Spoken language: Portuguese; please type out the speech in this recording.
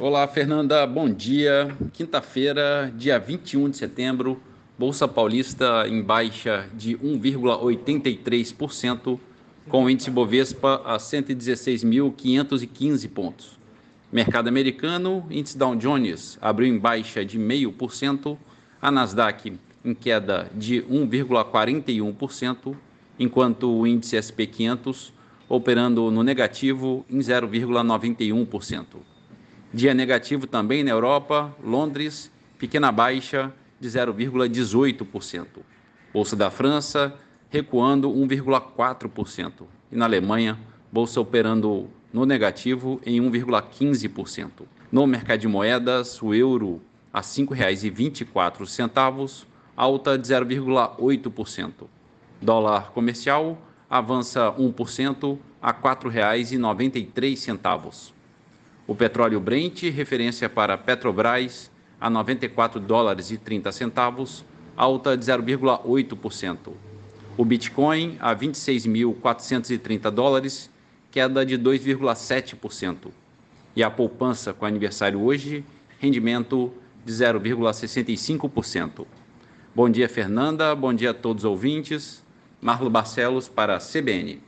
Olá, Fernanda, bom dia. Quinta-feira, dia 21 de setembro, Bolsa Paulista em baixa de 1,83%, com o índice Bovespa a 116.515 pontos. Mercado americano, índice Dow Jones abriu em baixa de 0,5%, a Nasdaq em queda de 1,41%, enquanto o índice SP 500 operando no negativo em 0,91%. Dia negativo também na Europa, Londres, pequena baixa de 0,18%. Bolsa da França recuando 1,4%. E na Alemanha, bolsa operando no negativo em 1,15%. No mercado de moedas, o euro a R$ 5,24, alta de 0,8%. Dólar comercial avança 1% a R$ 4,93. O petróleo Brent, referência para Petrobras, a 94 dólares e 30 centavos, alta de 0,8%. O Bitcoin a 26.430 dólares, queda de 2,7%. E a poupança com aniversário hoje, rendimento de 0,65%. Bom dia, Fernanda. Bom dia a todos os ouvintes. Marlo Barcelos para a CBN.